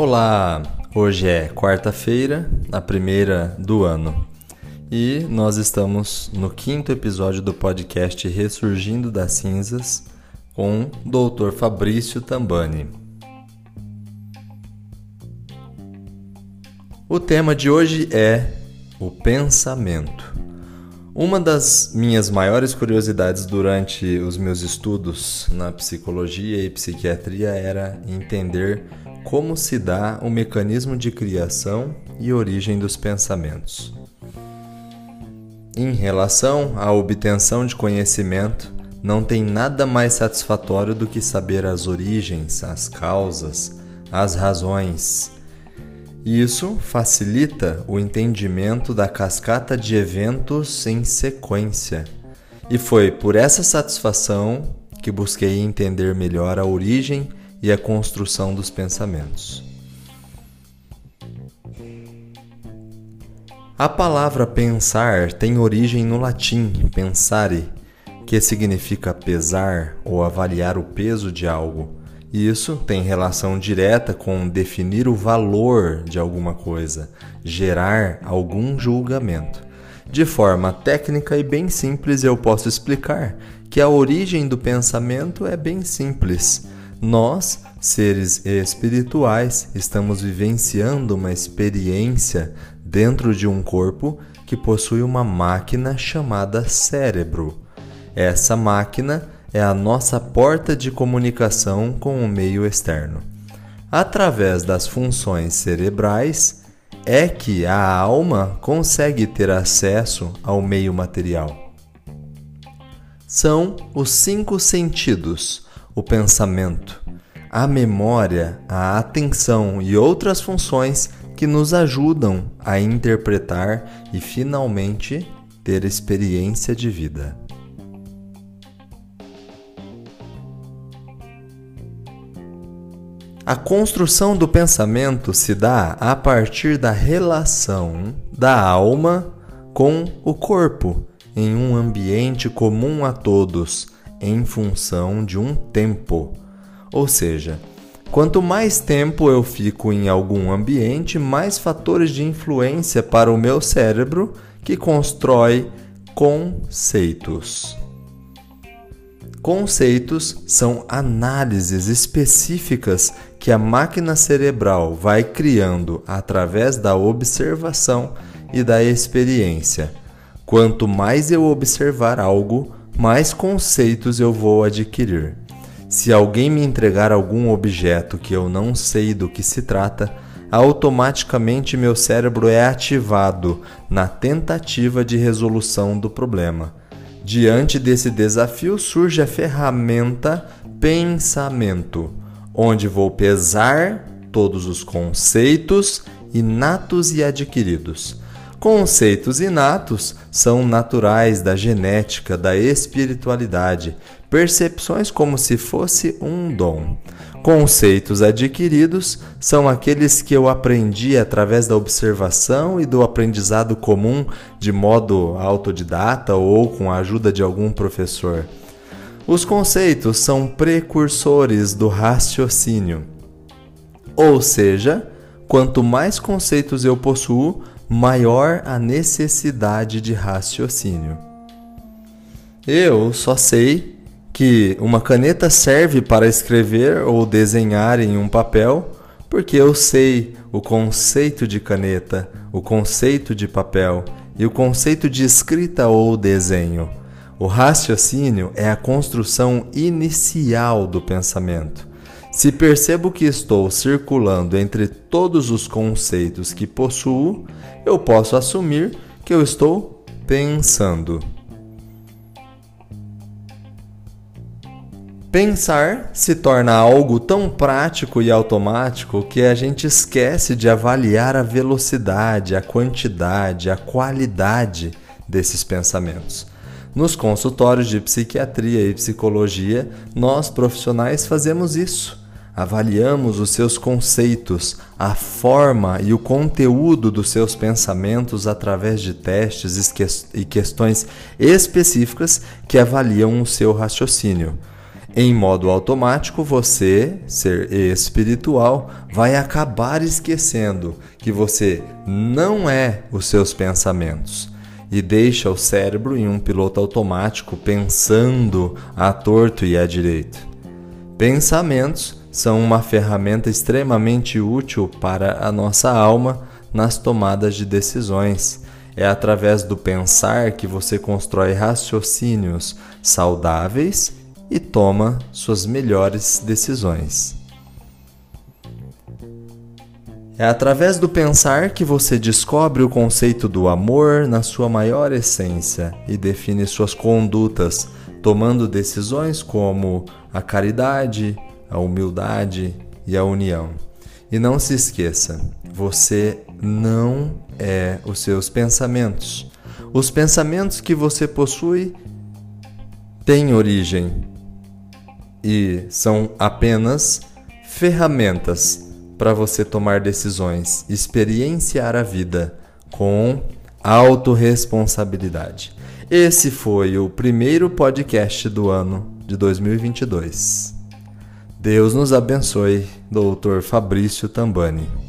Olá! Hoje é quarta-feira, a primeira do ano, e nós estamos no quinto episódio do podcast Ressurgindo das Cinzas com o Dr. Fabrício Tambani. O tema de hoje é o pensamento. Uma das minhas maiores curiosidades durante os meus estudos na psicologia e psiquiatria era entender como se dá o mecanismo de criação e origem dos pensamentos. Em relação à obtenção de conhecimento, não tem nada mais satisfatório do que saber as origens, as causas, as razões. Isso facilita o entendimento da cascata de eventos em sequência. E foi por essa satisfação que busquei entender melhor a origem e a construção dos pensamentos. A palavra pensar tem origem no latim pensare, que significa pesar ou avaliar o peso de algo. Isso tem relação direta com definir o valor de alguma coisa, gerar algum julgamento. De forma técnica e bem simples, eu posso explicar que a origem do pensamento é bem simples nós, seres espirituais, estamos vivenciando uma experiência dentro de um corpo que possui uma máquina chamada cérebro. Essa máquina é a nossa porta de comunicação com o meio externo. Através das funções cerebrais é que a alma consegue ter acesso ao meio material. São os cinco sentidos o pensamento, a memória, a atenção e outras funções que nos ajudam a interpretar e finalmente ter experiência de vida. A construção do pensamento se dá a partir da relação da alma com o corpo em um ambiente comum a todos em função de um tempo. Ou seja, quanto mais tempo eu fico em algum ambiente, mais fatores de influência para o meu cérebro que constrói conceitos. Conceitos são análises específicas que a máquina cerebral vai criando através da observação e da experiência. Quanto mais eu observar algo, mais conceitos eu vou adquirir. Se alguém me entregar algum objeto que eu não sei do que se trata, automaticamente meu cérebro é ativado na tentativa de resolução do problema. Diante desse desafio surge a ferramenta pensamento, onde vou pesar todos os conceitos inatos e adquiridos Conceitos inatos são naturais da genética, da espiritualidade, percepções como se fosse um dom. Conceitos adquiridos são aqueles que eu aprendi através da observação e do aprendizado comum de modo autodidata ou com a ajuda de algum professor. Os conceitos são precursores do raciocínio. Ou seja, quanto mais conceitos eu possuo, maior a necessidade de raciocínio. Eu só sei que uma caneta serve para escrever ou desenhar em um papel porque eu sei o conceito de caneta, o conceito de papel e o conceito de escrita ou desenho. O raciocínio é a construção inicial do pensamento. Se percebo que estou circulando entre todos os conceitos que possuo, eu posso assumir que eu estou pensando. Pensar se torna algo tão prático e automático que a gente esquece de avaliar a velocidade, a quantidade, a qualidade desses pensamentos. Nos consultórios de psiquiatria e psicologia, nós profissionais fazemos isso avaliamos os seus conceitos, a forma e o conteúdo dos seus pensamentos através de testes e questões específicas que avaliam o seu raciocínio. Em modo automático, você, ser espiritual, vai acabar esquecendo que você não é os seus pensamentos e deixa o cérebro em um piloto automático pensando a torto e a direito. Pensamentos são uma ferramenta extremamente útil para a nossa alma nas tomadas de decisões. É através do pensar que você constrói raciocínios saudáveis e toma suas melhores decisões. É através do pensar que você descobre o conceito do amor na sua maior essência e define suas condutas, tomando decisões como a caridade, a humildade e a união. E não se esqueça, você não é os seus pensamentos. Os pensamentos que você possui têm origem e são apenas ferramentas para você tomar decisões, experienciar a vida com autorresponsabilidade. Esse foi o primeiro podcast do ano de 2022. Deus nos abençoe, Doutor Fabrício Tambani.